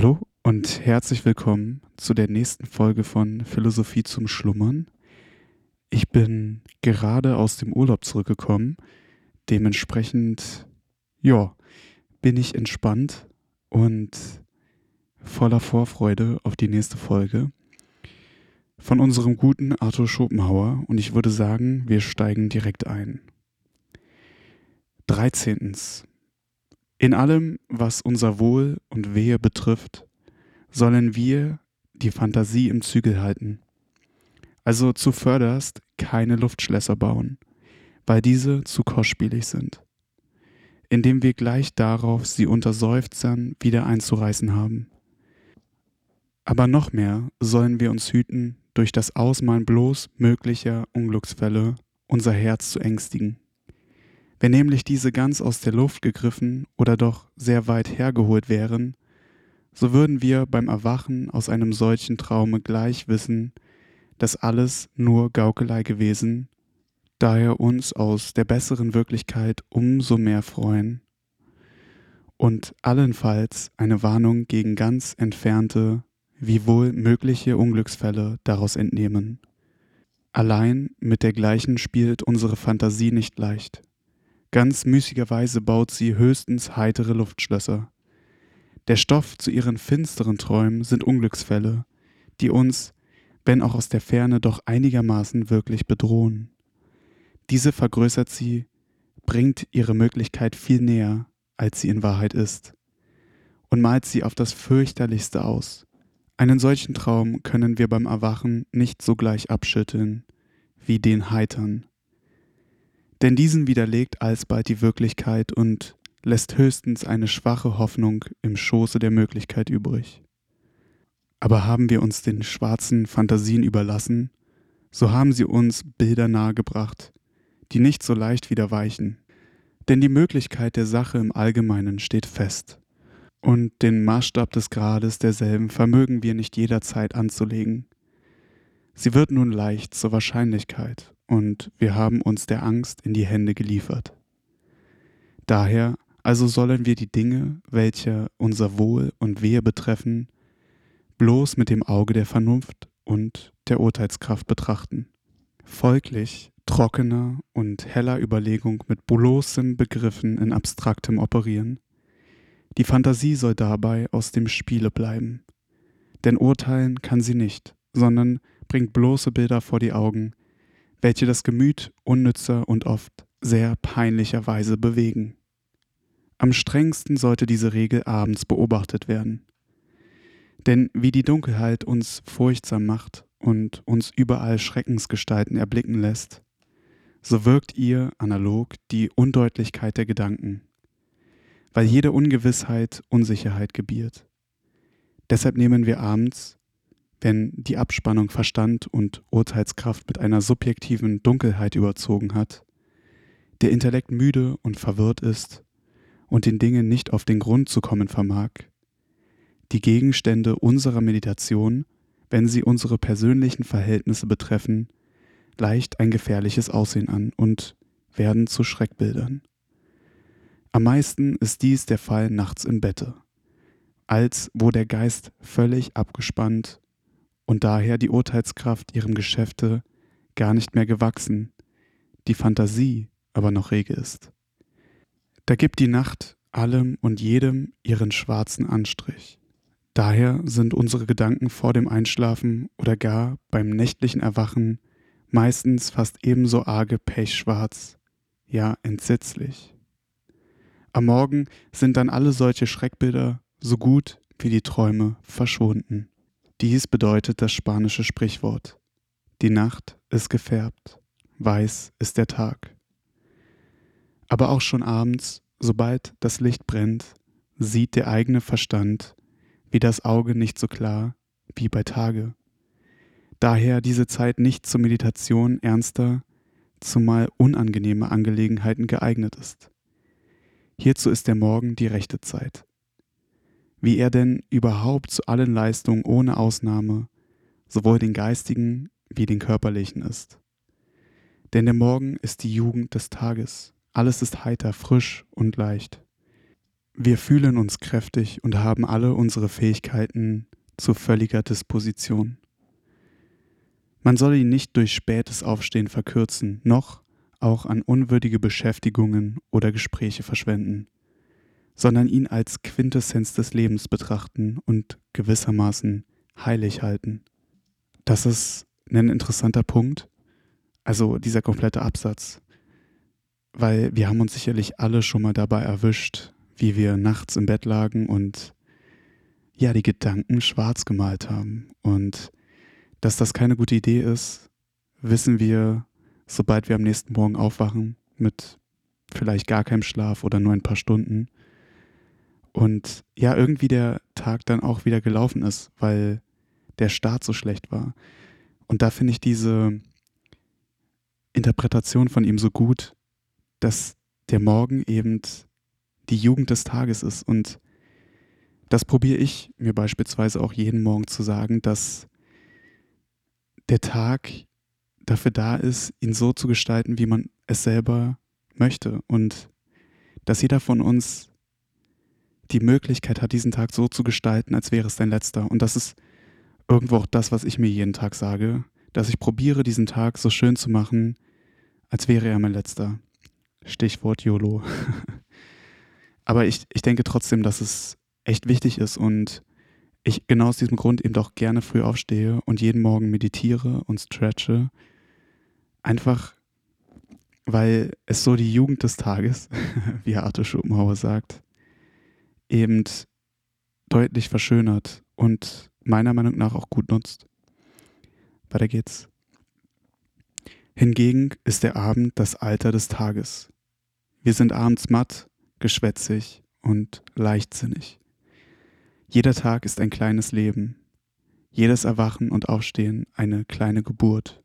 Hallo und herzlich willkommen zu der nächsten Folge von Philosophie zum Schlummern. Ich bin gerade aus dem Urlaub zurückgekommen. Dementsprechend, ja, bin ich entspannt und voller Vorfreude auf die nächste Folge von unserem guten Arthur Schopenhauer und ich würde sagen, wir steigen direkt ein. 13. In allem, was unser Wohl und Wehe betrifft, sollen wir die Fantasie im Zügel halten. Also zuvörderst keine Luftschlösser bauen, weil diese zu kostspielig sind, indem wir gleich darauf sie unter Seufzern wieder einzureißen haben. Aber noch mehr sollen wir uns hüten, durch das Ausmalen bloß möglicher Unglücksfälle unser Herz zu ängstigen. Wenn nämlich diese ganz aus der Luft gegriffen oder doch sehr weit hergeholt wären, so würden wir beim Erwachen aus einem solchen Traume gleich wissen, dass alles nur Gaukelei gewesen, daher uns aus der besseren Wirklichkeit umso mehr freuen und allenfalls eine Warnung gegen ganz entfernte, wie wohl mögliche Unglücksfälle daraus entnehmen. Allein mit dergleichen spielt unsere Fantasie nicht leicht. Ganz müßigerweise baut sie höchstens heitere Luftschlösser. Der Stoff zu ihren finsteren Träumen sind Unglücksfälle, die uns, wenn auch aus der Ferne, doch einigermaßen wirklich bedrohen. Diese vergrößert sie, bringt ihre Möglichkeit viel näher, als sie in Wahrheit ist, und malt sie auf das fürchterlichste aus. Einen solchen Traum können wir beim Erwachen nicht sogleich abschütteln, wie den heitern. Denn diesen widerlegt alsbald die Wirklichkeit und lässt höchstens eine schwache Hoffnung im Schoße der Möglichkeit übrig. Aber haben wir uns den schwarzen Fantasien überlassen, so haben sie uns Bilder nahegebracht, die nicht so leicht wieder weichen. Denn die Möglichkeit der Sache im Allgemeinen steht fest, und den Maßstab des Grades derselben vermögen wir nicht jederzeit anzulegen. Sie wird nun leicht zur Wahrscheinlichkeit, und wir haben uns der Angst in die Hände geliefert. Daher also sollen wir die Dinge, welche unser Wohl und Wehe betreffen, bloß mit dem Auge der Vernunft und der Urteilskraft betrachten. Folglich trockener und heller Überlegung mit bloßem Begriffen in abstraktem Operieren. Die Fantasie soll dabei aus dem Spiele bleiben. Denn urteilen kann sie nicht, sondern bringt bloße Bilder vor die Augen, welche das Gemüt unnützer und oft sehr peinlicherweise bewegen. Am strengsten sollte diese Regel abends beobachtet werden. Denn wie die Dunkelheit uns furchtsam macht und uns überall Schreckensgestalten erblicken lässt, so wirkt ihr analog die Undeutlichkeit der Gedanken, weil jede Ungewissheit Unsicherheit gebiert. Deshalb nehmen wir abends, wenn die Abspannung Verstand und Urteilskraft mit einer subjektiven Dunkelheit überzogen hat, der Intellekt müde und verwirrt ist, und den Dingen nicht auf den Grund zu kommen vermag. Die Gegenstände unserer Meditation, wenn sie unsere persönlichen Verhältnisse betreffen, leicht ein gefährliches Aussehen an und werden zu Schreckbildern. Am meisten ist dies der Fall nachts im Bette, als wo der Geist völlig abgespannt und daher die Urteilskraft ihrem Geschäfte gar nicht mehr gewachsen, die Fantasie aber noch rege ist. Da gibt die Nacht allem und jedem ihren schwarzen Anstrich. Daher sind unsere Gedanken vor dem Einschlafen oder gar beim nächtlichen Erwachen meistens fast ebenso arge pechschwarz, ja entsetzlich. Am Morgen sind dann alle solche Schreckbilder so gut wie die Träume verschwunden. Dies bedeutet das spanische Sprichwort. Die Nacht ist gefärbt, weiß ist der Tag. Aber auch schon abends, sobald das Licht brennt, sieht der eigene Verstand wie das Auge nicht so klar wie bei Tage. Daher diese Zeit nicht zur Meditation ernster, zumal unangenehmer Angelegenheiten geeignet ist. Hierzu ist der Morgen die rechte Zeit. Wie er denn überhaupt zu allen Leistungen ohne Ausnahme, sowohl den geistigen wie den körperlichen ist. Denn der Morgen ist die Jugend des Tages, alles ist heiter, frisch und leicht. Wir fühlen uns kräftig und haben alle unsere Fähigkeiten zu völliger Disposition. Man soll ihn nicht durch spätes Aufstehen verkürzen, noch auch an unwürdige Beschäftigungen oder Gespräche verschwenden, sondern ihn als Quintessenz des Lebens betrachten und gewissermaßen heilig halten. Das ist ein interessanter Punkt, also dieser komplette Absatz, weil wir haben uns sicherlich alle schon mal dabei erwischt, wie wir nachts im Bett lagen und ja, die Gedanken schwarz gemalt haben. Und dass das keine gute Idee ist, wissen wir, sobald wir am nächsten Morgen aufwachen, mit vielleicht gar keinem Schlaf oder nur ein paar Stunden. Und ja, irgendwie der Tag dann auch wieder gelaufen ist, weil der Start so schlecht war. Und da finde ich diese Interpretation von ihm so gut, dass der Morgen eben die Jugend des Tages ist. Und das probiere ich mir beispielsweise auch jeden Morgen zu sagen, dass der Tag dafür da ist, ihn so zu gestalten, wie man es selber möchte. Und dass jeder von uns die Möglichkeit hat, diesen Tag so zu gestalten, als wäre es dein letzter. Und das ist irgendwo auch das, was ich mir jeden Tag sage, dass ich probiere, diesen Tag so schön zu machen, als wäre er mein letzter. Stichwort YOLO. Aber ich, ich denke trotzdem, dass es echt wichtig ist und ich genau aus diesem Grund eben doch gerne früh aufstehe und jeden Morgen meditiere und stretche. Einfach, weil es so die Jugend des Tages, wie Arthur Schopenhauer sagt, eben deutlich verschönert und meiner Meinung nach auch gut nutzt. Weiter geht's. Hingegen ist der Abend das Alter des Tages. Wir sind abends matt, geschwätzig und leichtsinnig. Jeder Tag ist ein kleines Leben, jedes Erwachen und Aufstehen eine kleine Geburt,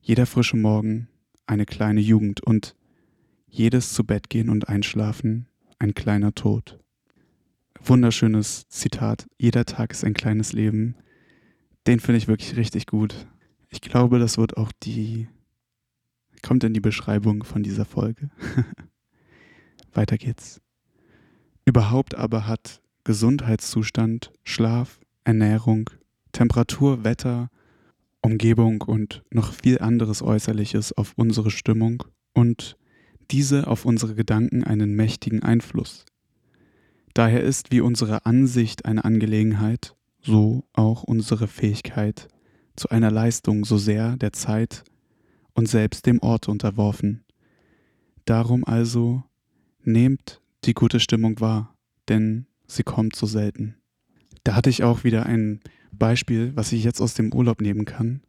jeder frische Morgen eine kleine Jugend und jedes zu Bett gehen und einschlafen ein kleiner Tod. Wunderschönes Zitat, jeder Tag ist ein kleines Leben. Den finde ich wirklich richtig gut. Ich glaube, das wird auch die, kommt in die Beschreibung von dieser Folge. Weiter geht's. Überhaupt aber hat Gesundheitszustand, Schlaf, Ernährung, Temperatur, Wetter, Umgebung und noch viel anderes Äußerliches auf unsere Stimmung und diese auf unsere Gedanken einen mächtigen Einfluss. Daher ist wie unsere Ansicht eine Angelegenheit, so auch unsere Fähigkeit zu einer Leistung so sehr der Zeit und selbst dem Ort unterworfen. Darum also nehmt die gute Stimmung wahr, denn sie kommt so selten. Da hatte ich auch wieder ein Beispiel, was ich jetzt aus dem Urlaub nehmen kann.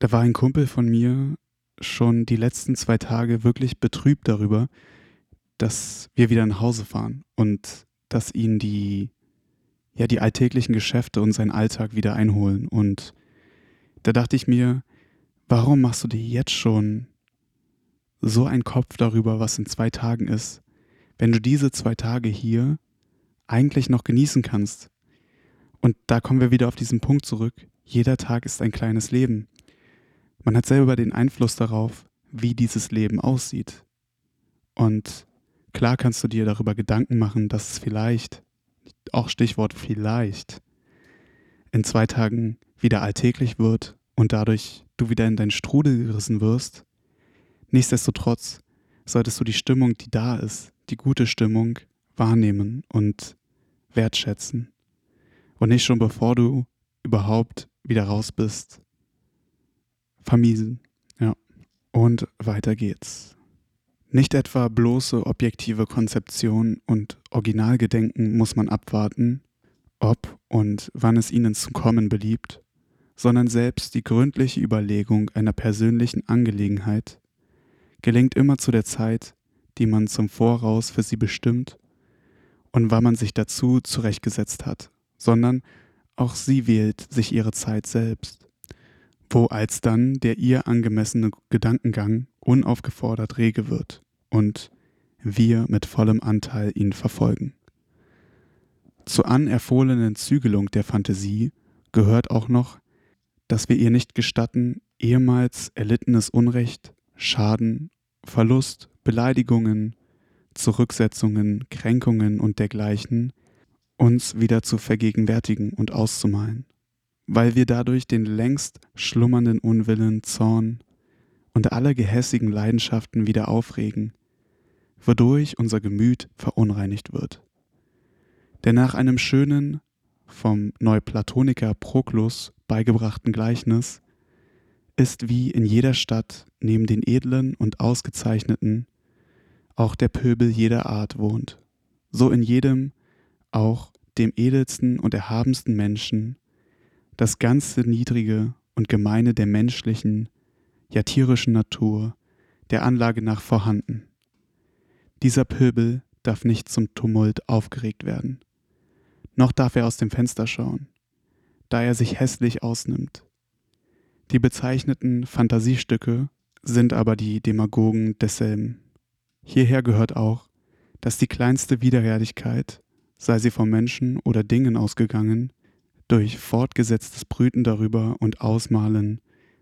Da war ein Kumpel von mir schon die letzten zwei Tage wirklich betrübt darüber, dass wir wieder nach Hause fahren und dass ihn die, ja, die alltäglichen Geschäfte und sein Alltag wieder einholen. Und da dachte ich mir, warum machst du dir jetzt schon so einen Kopf darüber, was in zwei Tagen ist, wenn du diese zwei Tage hier eigentlich noch genießen kannst? Und da kommen wir wieder auf diesen Punkt zurück. Jeder Tag ist ein kleines Leben. Man hat selber den Einfluss darauf, wie dieses Leben aussieht. Und klar kannst du dir darüber Gedanken machen, dass es vielleicht, auch Stichwort vielleicht, in zwei Tagen wieder alltäglich wird und dadurch du wieder in deinen Strudel gerissen wirst. Nichtsdestotrotz solltest du die Stimmung, die da ist, die gute Stimmung, wahrnehmen und wertschätzen. Und nicht schon bevor du überhaupt wieder raus bist, vermiesen. Ja. Und weiter geht's. Nicht etwa bloße objektive Konzeption und Originalgedenken muss man abwarten, ob und wann es ihnen zu kommen beliebt, sondern selbst die gründliche Überlegung einer persönlichen Angelegenheit gelingt immer zu der Zeit, die man zum Voraus für sie bestimmt und wann man sich dazu zurechtgesetzt hat, sondern auch sie wählt sich ihre Zeit selbst, wo alsdann der ihr angemessene Gedankengang unaufgefordert rege wird und wir mit vollem Anteil ihn verfolgen. Zur anerfohlenen Zügelung der Fantasie gehört auch noch, dass wir ihr nicht gestatten, ehemals erlittenes Unrecht, Schaden, Verlust, Beleidigungen, Zurücksetzungen, Kränkungen und dergleichen uns wieder zu vergegenwärtigen und auszumalen, weil wir dadurch den längst schlummernden Unwillen, Zorn und alle gehässigen Leidenschaften wieder aufregen, wodurch unser Gemüt verunreinigt wird. Denn nach einem schönen, vom Neuplatoniker Proklus beigebrachten Gleichnis ist wie in jeder Stadt neben den edlen und ausgezeichneten auch der Pöbel jeder Art wohnt, so in jedem auch dem edelsten und erhabensten Menschen das ganze Niedrige und Gemeine der menschlichen, ja tierischen Natur der Anlage nach vorhanden. Dieser Pöbel darf nicht zum Tumult aufgeregt werden, noch darf er aus dem Fenster schauen, da er sich hässlich ausnimmt. Die bezeichneten Fantasiestücke sind aber die Demagogen desselben. Hierher gehört auch, dass die kleinste Widerwärtigkeit, sei sie vom Menschen oder Dingen ausgegangen, durch fortgesetztes Brüten darüber und Ausmalen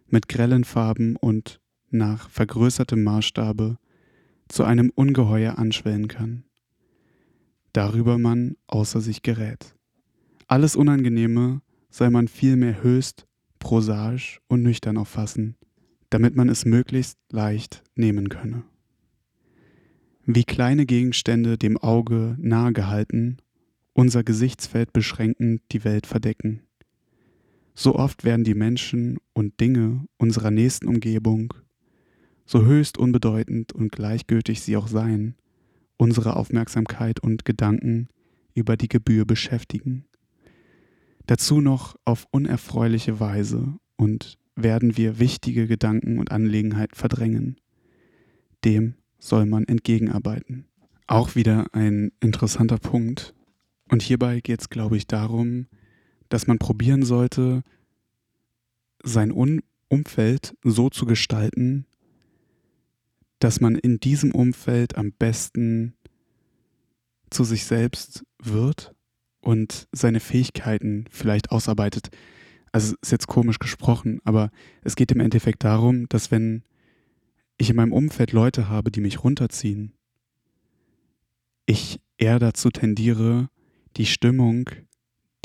mit grellen Farben und nach vergrößertem Maßstabe zu einem Ungeheuer anschwellen kann, darüber man außer sich gerät. Alles Unangenehme sei man vielmehr höchst prosaisch und nüchtern auffassen, damit man es möglichst leicht nehmen könne. Wie kleine Gegenstände dem Auge nahe gehalten, unser Gesichtsfeld beschränkend die Welt verdecken. So oft werden die Menschen und Dinge unserer nächsten Umgebung, so höchst unbedeutend und gleichgültig sie auch seien, unsere Aufmerksamkeit und Gedanken über die Gebühr beschäftigen. Dazu noch auf unerfreuliche Weise und werden wir wichtige Gedanken und Angelegenheiten verdrängen. Dem soll man entgegenarbeiten. Auch wieder ein interessanter Punkt. Und hierbei geht es, glaube ich, darum, dass man probieren sollte, sein Un Umfeld so zu gestalten, dass man in diesem Umfeld am besten zu sich selbst wird und seine Fähigkeiten vielleicht ausarbeitet. Also ist jetzt komisch gesprochen, aber es geht im Endeffekt darum, dass wenn ich in meinem Umfeld Leute habe, die mich runterziehen, ich eher dazu tendiere, die Stimmung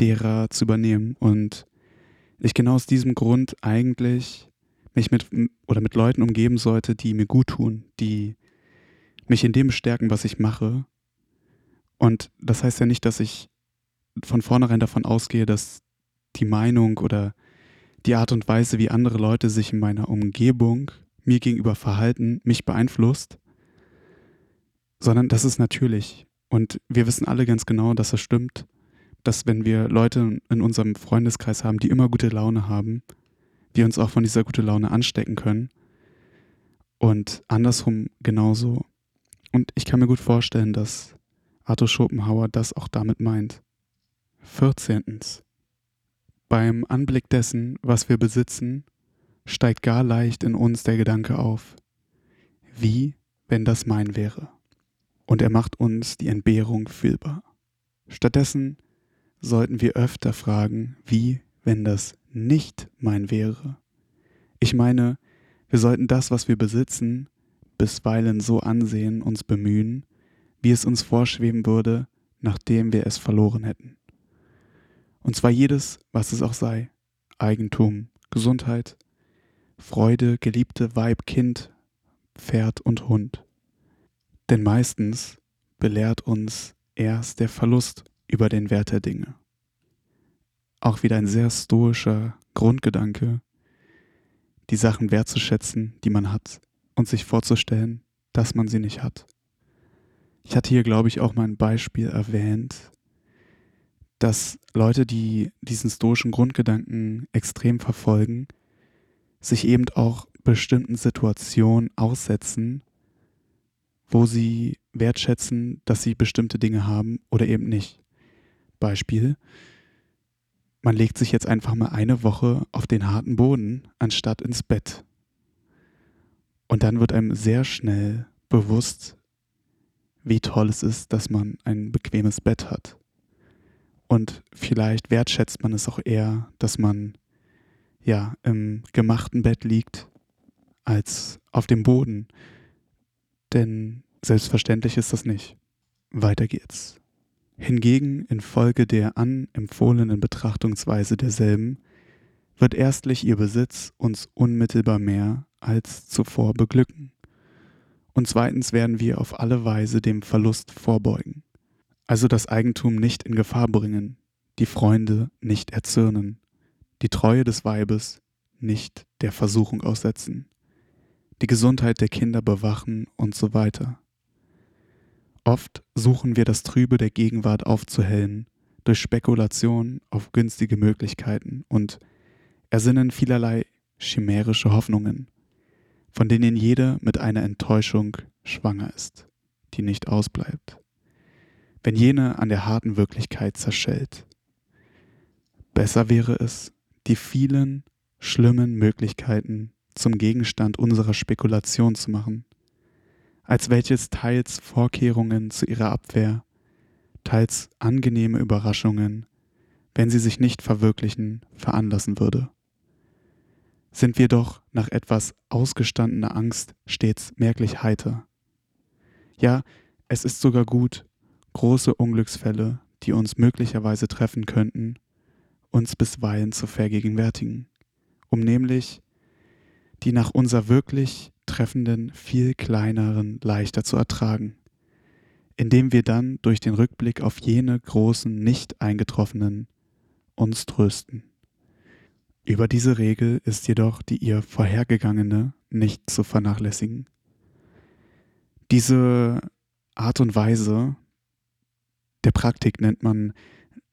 derer zu übernehmen und ich genau aus diesem Grund eigentlich mich mit oder mit Leuten umgeben sollte, die mir gut tun, die mich in dem bestärken, was ich mache. Und das heißt ja nicht, dass ich von vornherein davon ausgehe, dass die Meinung oder die Art und Weise, wie andere Leute sich in meiner Umgebung mir gegenüber verhalten, mich beeinflusst, sondern das ist natürlich. Und wir wissen alle ganz genau, dass es stimmt, dass wenn wir Leute in unserem Freundeskreis haben, die immer gute Laune haben, wir uns auch von dieser guten Laune anstecken können. Und andersrum genauso. Und ich kann mir gut vorstellen, dass Arthur Schopenhauer das auch damit meint. 14. Beim Anblick dessen, was wir besitzen, steigt gar leicht in uns der Gedanke auf, wie wenn das mein wäre. Und er macht uns die Entbehrung fühlbar. Stattdessen sollten wir öfter fragen, wie wenn das nicht mein wäre. Ich meine, wir sollten das, was wir besitzen, bisweilen so ansehen, uns bemühen, wie es uns vorschweben würde, nachdem wir es verloren hätten. Und zwar jedes, was es auch sei. Eigentum, Gesundheit, Freude, Geliebte, Weib, Kind, Pferd und Hund. Denn meistens belehrt uns erst der Verlust über den Wert der Dinge. Auch wieder ein sehr stoischer Grundgedanke, die Sachen wertzuschätzen, die man hat, und sich vorzustellen, dass man sie nicht hat. Ich hatte hier, glaube ich, auch mal ein Beispiel erwähnt, dass Leute, die diesen stoischen Grundgedanken extrem verfolgen, sich eben auch bestimmten Situationen aussetzen, wo sie wertschätzen, dass sie bestimmte Dinge haben oder eben nicht. Beispiel, man legt sich jetzt einfach mal eine Woche auf den harten Boden, anstatt ins Bett. Und dann wird einem sehr schnell bewusst, wie toll es ist, dass man ein bequemes Bett hat. Und vielleicht wertschätzt man es auch eher, dass man ja im gemachten Bett liegt, als auf dem Boden. Denn Selbstverständlich ist das nicht. Weiter geht's. Hingegen infolge der anempfohlenen Betrachtungsweise derselben wird erstlich ihr Besitz uns unmittelbar mehr als zuvor beglücken. Und zweitens werden wir auf alle Weise dem Verlust vorbeugen, also das Eigentum nicht in Gefahr bringen, die Freunde nicht erzürnen, die Treue des Weibes nicht der Versuchung aussetzen, die Gesundheit der Kinder bewachen und so weiter. Oft suchen wir das Trübe der Gegenwart aufzuhellen durch Spekulation auf günstige Möglichkeiten und ersinnen vielerlei chimärische Hoffnungen, von denen jede mit einer Enttäuschung schwanger ist, die nicht ausbleibt, wenn jene an der harten Wirklichkeit zerschellt. Besser wäre es, die vielen schlimmen Möglichkeiten zum Gegenstand unserer Spekulation zu machen, als welches teils Vorkehrungen zu ihrer Abwehr, teils angenehme Überraschungen, wenn sie sich nicht verwirklichen, veranlassen würde. Sind wir doch nach etwas ausgestandener Angst stets merklich heiter. Ja, es ist sogar gut, große Unglücksfälle, die uns möglicherweise treffen könnten, uns bisweilen zu vergegenwärtigen, um nämlich die nach unser wirklich treffenden viel kleineren leichter zu ertragen, indem wir dann durch den Rückblick auf jene großen nicht eingetroffenen uns trösten. Über diese Regel ist jedoch die ihr vorhergegangene nicht zu vernachlässigen. Diese Art und Weise der Praktik nennt man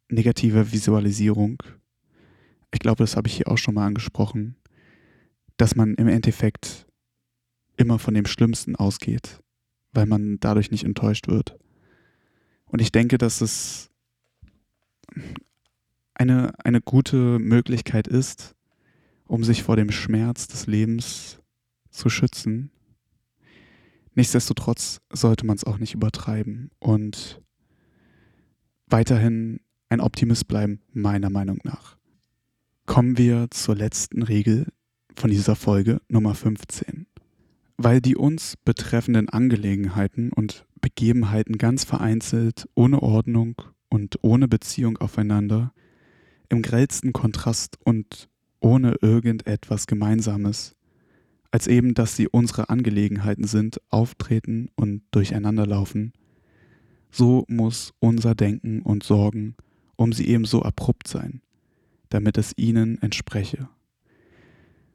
negative Visualisierung. Ich glaube, das habe ich hier auch schon mal angesprochen, dass man im Endeffekt immer von dem Schlimmsten ausgeht, weil man dadurch nicht enttäuscht wird. Und ich denke, dass es eine, eine gute Möglichkeit ist, um sich vor dem Schmerz des Lebens zu schützen. Nichtsdestotrotz sollte man es auch nicht übertreiben und weiterhin ein Optimist bleiben, meiner Meinung nach. Kommen wir zur letzten Regel von dieser Folge Nummer 15 weil die uns betreffenden Angelegenheiten und Begebenheiten ganz vereinzelt, ohne Ordnung und ohne Beziehung aufeinander, im grellsten Kontrast und ohne irgendetwas Gemeinsames, als eben, dass sie unsere Angelegenheiten sind, auftreten und durcheinanderlaufen, so muss unser Denken und Sorgen um sie ebenso abrupt sein, damit es ihnen entspreche.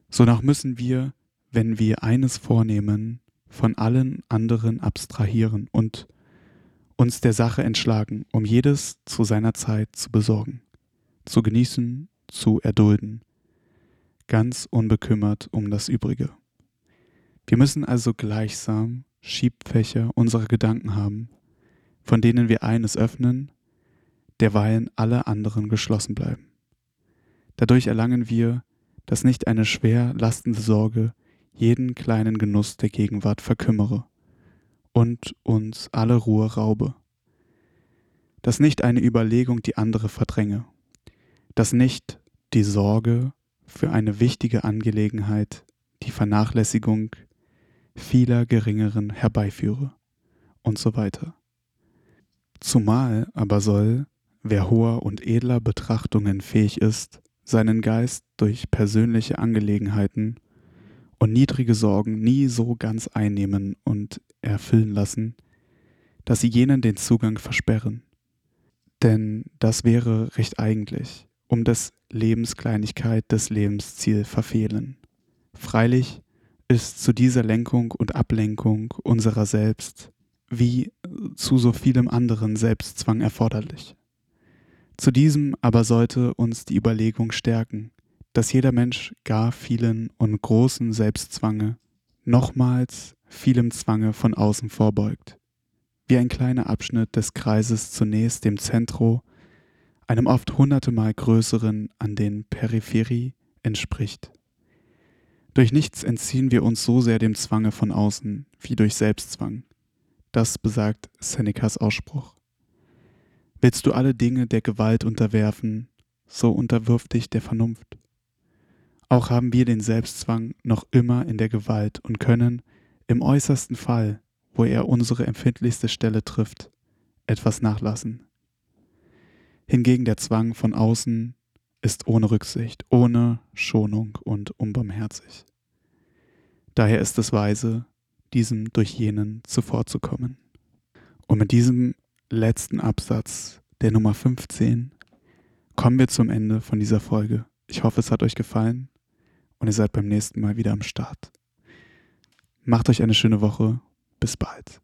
Sonach müssen wir wenn wir eines vornehmen, von allen anderen abstrahieren und uns der Sache entschlagen, um jedes zu seiner Zeit zu besorgen, zu genießen, zu erdulden, ganz unbekümmert um das Übrige. Wir müssen also gleichsam Schiebfächer unserer Gedanken haben, von denen wir eines öffnen, derweilen alle anderen geschlossen bleiben. Dadurch erlangen wir, dass nicht eine schwer lastende Sorge jeden kleinen Genuss der Gegenwart verkümmere und uns alle Ruhe raube. Dass nicht eine Überlegung die andere verdränge, dass nicht die Sorge für eine wichtige Angelegenheit die Vernachlässigung vieler geringeren herbeiführe und so weiter. Zumal aber soll, wer hoher und edler Betrachtungen fähig ist, seinen Geist durch persönliche Angelegenheiten und niedrige Sorgen nie so ganz einnehmen und erfüllen lassen, dass sie jenen den Zugang versperren. Denn das wäre recht eigentlich, um des Lebenskleinigkeit des Lebensziel verfehlen. Freilich ist zu dieser Lenkung und Ablenkung unserer selbst wie zu so vielem anderen Selbstzwang erforderlich. Zu diesem aber sollte uns die Überlegung stärken, dass jeder Mensch gar vielen und großen Selbstzwange, nochmals vielem Zwange von außen vorbeugt, wie ein kleiner Abschnitt des Kreises zunächst dem Zentro, einem oft hundertemal größeren an den Peripherie entspricht. Durch nichts entziehen wir uns so sehr dem Zwange von außen wie durch Selbstzwang. Das besagt Senecas Ausspruch. Willst du alle Dinge der Gewalt unterwerfen, so unterwirf dich der Vernunft. Auch haben wir den Selbstzwang noch immer in der Gewalt und können, im äußersten Fall, wo er unsere empfindlichste Stelle trifft, etwas nachlassen. Hingegen der Zwang von außen ist ohne Rücksicht, ohne Schonung und unbarmherzig. Daher ist es weise, diesem durch jenen zuvorzukommen. Und mit diesem letzten Absatz der Nummer 15 kommen wir zum Ende von dieser Folge. Ich hoffe, es hat euch gefallen und ihr seid beim nächsten Mal wieder am Start. Macht euch eine schöne Woche. Bis bald.